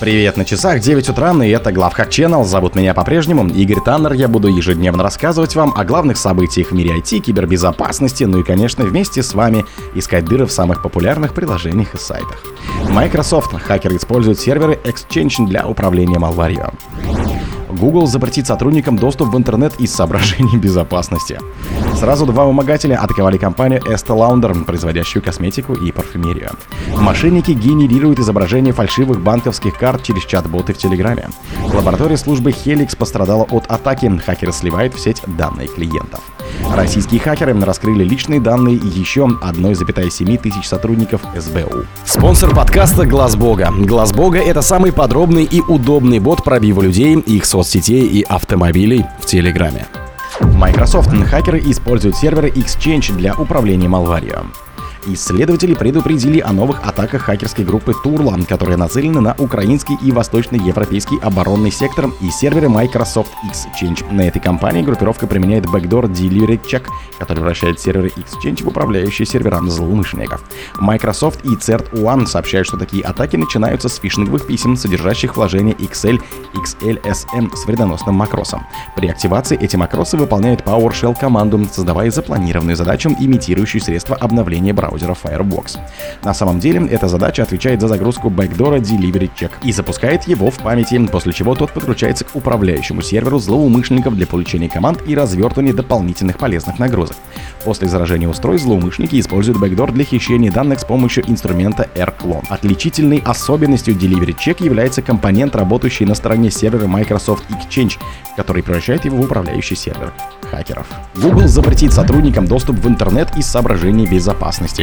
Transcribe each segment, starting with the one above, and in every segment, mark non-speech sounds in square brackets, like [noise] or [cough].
Привет на часах, 9 утра, и это Главхак Channel. Зовут меня по-прежнему Игорь Таннер. Я буду ежедневно рассказывать вам о главных событиях в мире IT, кибербезопасности, ну и, конечно, вместе с вами искать дыры в самых популярных приложениях и сайтах. Microsoft. Хакеры используют серверы Exchange для управления малварью. Google запретит сотрудникам доступ в интернет из соображений [laughs] безопасности. Сразу два вымогателя атаковали компанию Estee Lauder, производящую косметику и парфюмерию. Мошенники генерируют изображения фальшивых банковских карт через чат-боты в Телеграме. Лаборатория службы Helix пострадала от атаки. Хакеры сливают в сеть данные клиентов. Российские хакеры раскрыли личные данные еще 1,7 тысяч сотрудников СБУ. Спонсор подкаста Глаз Бога. Глаз Бога это самый подробный и удобный бот пробива людей, их соцсетей и автомобилей в Телеграме. Microsoft хакеры используют серверы Exchange для управления малварью. Исследователи предупредили о новых атаках хакерской группы Турла, которые нацелены на украинский и восточноевропейский оборонный сектор и серверы Microsoft Exchange. На этой компании группировка применяет backdoor Delivery Check, который вращает серверы Exchange в управляющие сервера злоумышленников. Microsoft и CERT One сообщают, что такие атаки начинаются с фишинговых писем, содержащих вложения XL, XLSM с вредоносным макросом. При активации эти макросы выполняют PowerShell команду, создавая запланированную задачу, имитирующую средства обновления браузера браузера Firefox. На самом деле, эта задача отвечает за загрузку бэкдора Delivery Check и запускает его в памяти, после чего тот подключается к управляющему серверу злоумышленников для получения команд и развертывания дополнительных полезных нагрузок. После заражения устройств злоумышленники используют бэкдор для хищения данных с помощью инструмента AirClone. Отличительной особенностью Delivery Check является компонент, работающий на стороне сервера Microsoft Exchange, который превращает его в управляющий сервер хакеров. Google запретит сотрудникам доступ в интернет из соображений безопасности.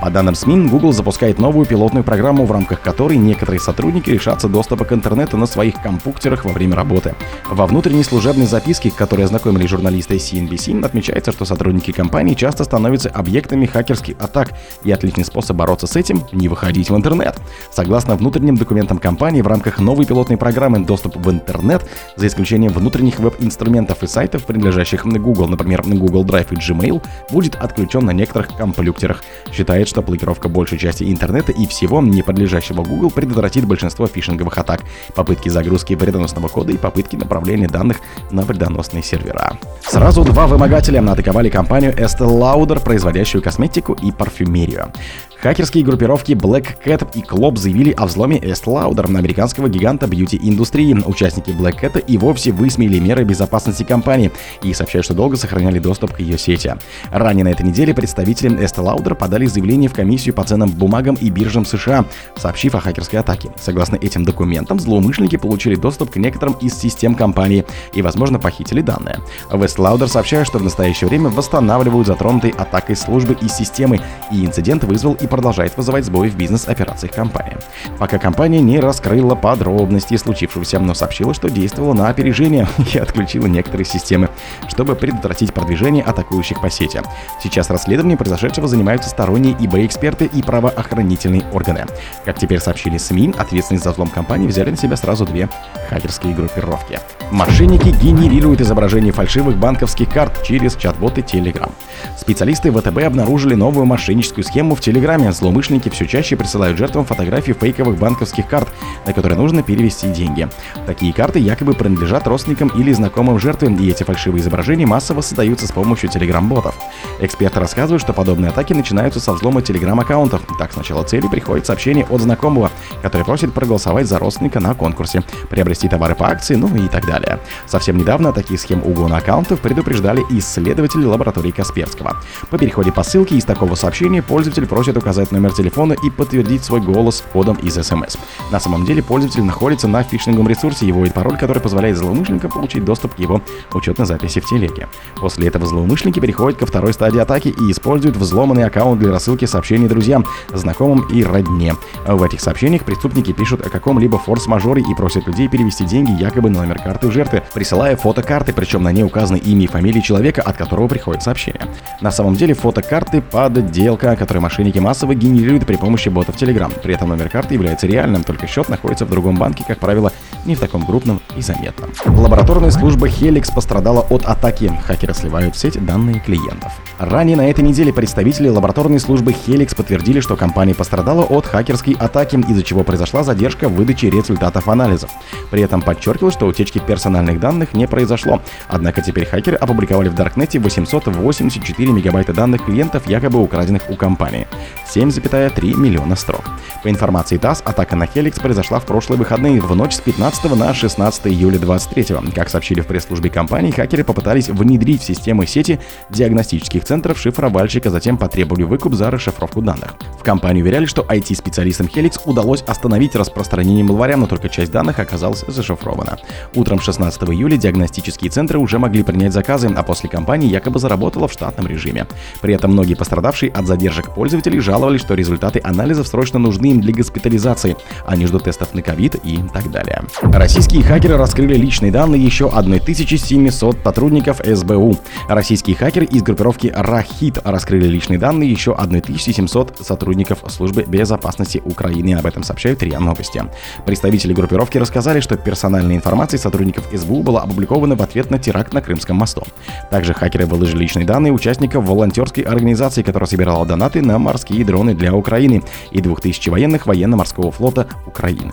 По данным СМИ, Google запускает новую пилотную программу, в рамках которой некоторые сотрудники лишатся доступа к интернету на своих компьютерах во время работы. Во внутренней служебной записке, которой ознакомили журналисты CNBC, отмечается, что сотрудники компании часто становятся объектами хакерских атак, и отличный способ бороться с этим — не выходить в интернет. Согласно внутренним документам компании, в рамках новой пилотной программы доступ в интернет, за исключением внутренних веб-инструментов и сайтов, принадлежащих на Google, например, на Google Drive и Gmail, будет отключен на некоторых компьютерах. Считает, что блокировка большей части интернета и всего не подлежащего Google предотвратит большинство фишинговых атак, попытки загрузки вредоносного кода и попытки направления данных на вредоносные сервера. Сразу два вымогателя атаковали компанию Estee Lauder, производящую косметику и парфюмерию. Хакерские группировки Black Cat и Клоп заявили о взломе Estee Lauder, американского гиганта бьюти-индустрии. Участники Black Cat и вовсе высмеяли меры безопасности компании и сообщают, что долго сохраняли доступ к ее сети. Ранее на этой неделе представители Estee Lauder подали заявление в комиссию по ценным бумагам и биржам США, сообщив о хакерской атаке. Согласно этим документам, злоумышленники получили доступ к некоторым из систем компании и, возможно, похитили данные. В Estee Lauder сообщают, что в настоящее время восстанавливают затронутые атакой службы и системы, и инцидент вызвал и продолжает вызывать сбои в бизнес-операциях компании. Пока компания не раскрыла подробности случившегося, но сообщила, что действовала на опережение [laughs] и отключила некоторые системы, чтобы предотвратить продвижение атакующих по сети. Сейчас расследованием произошедшего занимаются сторонние eBay-эксперты и правоохранительные органы. Как теперь сообщили СМИ, ответственность за взлом компании взяли на себя сразу две хакерские группировки. Мошенники генерируют изображение фальшивых банковских карт через чат-боты Telegram. Специалисты ВТБ обнаружили новую мошенническую схему в Телеграме. Злоумышленники все чаще присылают жертвам фотографии фейковых банковских карт, на которые нужно перевести деньги. Такие карты якобы принадлежат родственникам или знакомым жертвы, и эти фальшивые изображения массово создаются с помощью Telegram-ботов. Эксперты рассказывают, что подобные атаки начинаются со взлома Telegram-аккаунтов. Так, сначала цели приходит сообщение от знакомого, который просит проголосовать за родственника на конкурсе, приобрести товары по акции, ну и так далее. Совсем недавно такие схем угона аккаунтов предупреждали исследователи лаборатории Касперского. По переходе по ссылке из такого сообщения пользователь просит указать номер телефона и подтвердить свой голос кодом из смс. На самом деле пользователь находится на фишинговом ресурсе и вводит пароль, который позволяет злоумышленникам получить доступ к его учетной записи в телеге. После этого злоумышленники переходят ко второй стадии атаки и используют взломанный аккаунт для рассылки сообщений друзьям, знакомым и родне. В этих сообщениях преступники пишут о каком-либо форс-мажоре и просят людей перевести деньги якобы на номер карты жертвы, присылая фото карты, причем на ней указаны имя и фамилия человека, от которого приходит сообщение. На самом деле фото карты подделка, которую мошенники массово генерирует при помощи ботов Telegram. При этом номер карты является реальным, только счет находится в другом банке, как правило, не в таком крупном и заметном. Лабораторная служба Helix пострадала от атаки. Хакеры сливают в сеть данные клиентов. Ранее на этой неделе представители лабораторной службы Helix подтвердили, что компания пострадала от хакерской атаки, из-за чего произошла задержка в выдаче результатов анализов. При этом подчеркивал, что утечки персональных данных не произошло. Однако теперь хакеры опубликовали в Даркнете 884 мегабайта данных клиентов, якобы украденных у компании. 7,3 миллиона строк. По информации ТАСС, атака на Helix произошла в прошлые выходные в ночь с 15 на 16 июля 23 Как сообщили в пресс-службе компании, хакеры попытались внедрить в системы сети диагностических центров шифровальщика, затем потребовали выкуп за расшифровку данных. В компании уверяли, что IT-специалистам Helix удалось остановить распространение малваря, но только часть данных оказалась зашифрована. Утром 16 июля диагностические центры уже могли принять заказы, а после компании якобы заработала в штатном режиме. При этом многие пострадавшие от задержек пользователей жаловались, что результаты анализов срочно нужны им для госпитализации. Они ждут тестов на ковид и так далее. Российские хакеры раскрыли личные данные еще 1700 сотрудников СБУ. Российские хакеры из группировки Рахит раскрыли личные данные еще 1700 сотрудников службы безопасности Украины. Об этом сообщают РИА Новости. Представители группировки рассказали, что персональная информация сотрудников СБУ была опубликована в ответ на теракт на Крымском мосту. Также хакеры выложили личные данные участников волонтерской организации, которая собирала донаты на морские дроны для Украины и 2000 военных военно-морского флота Украины.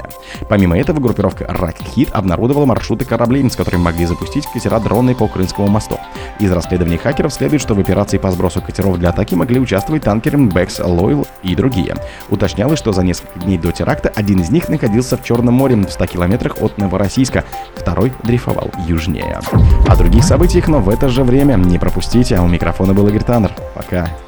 Помимо этого, группировка Ракхит обнародовала маршруты кораблей, с которыми могли запустить катера дроны по Крымскому мосту. Из расследований хакеров следует, что в операции по сбросу катеров для атаки могли участвовать танкеры Бэкс, Лойл и другие. Уточнялось, что за несколько дней до теракта один из них находился в Черном море в 100 километрах от Новороссийска, второй дрейфовал южнее. О других событиях, но в это же время не пропустите, а у микрофона был Игорь Таннер. Пока.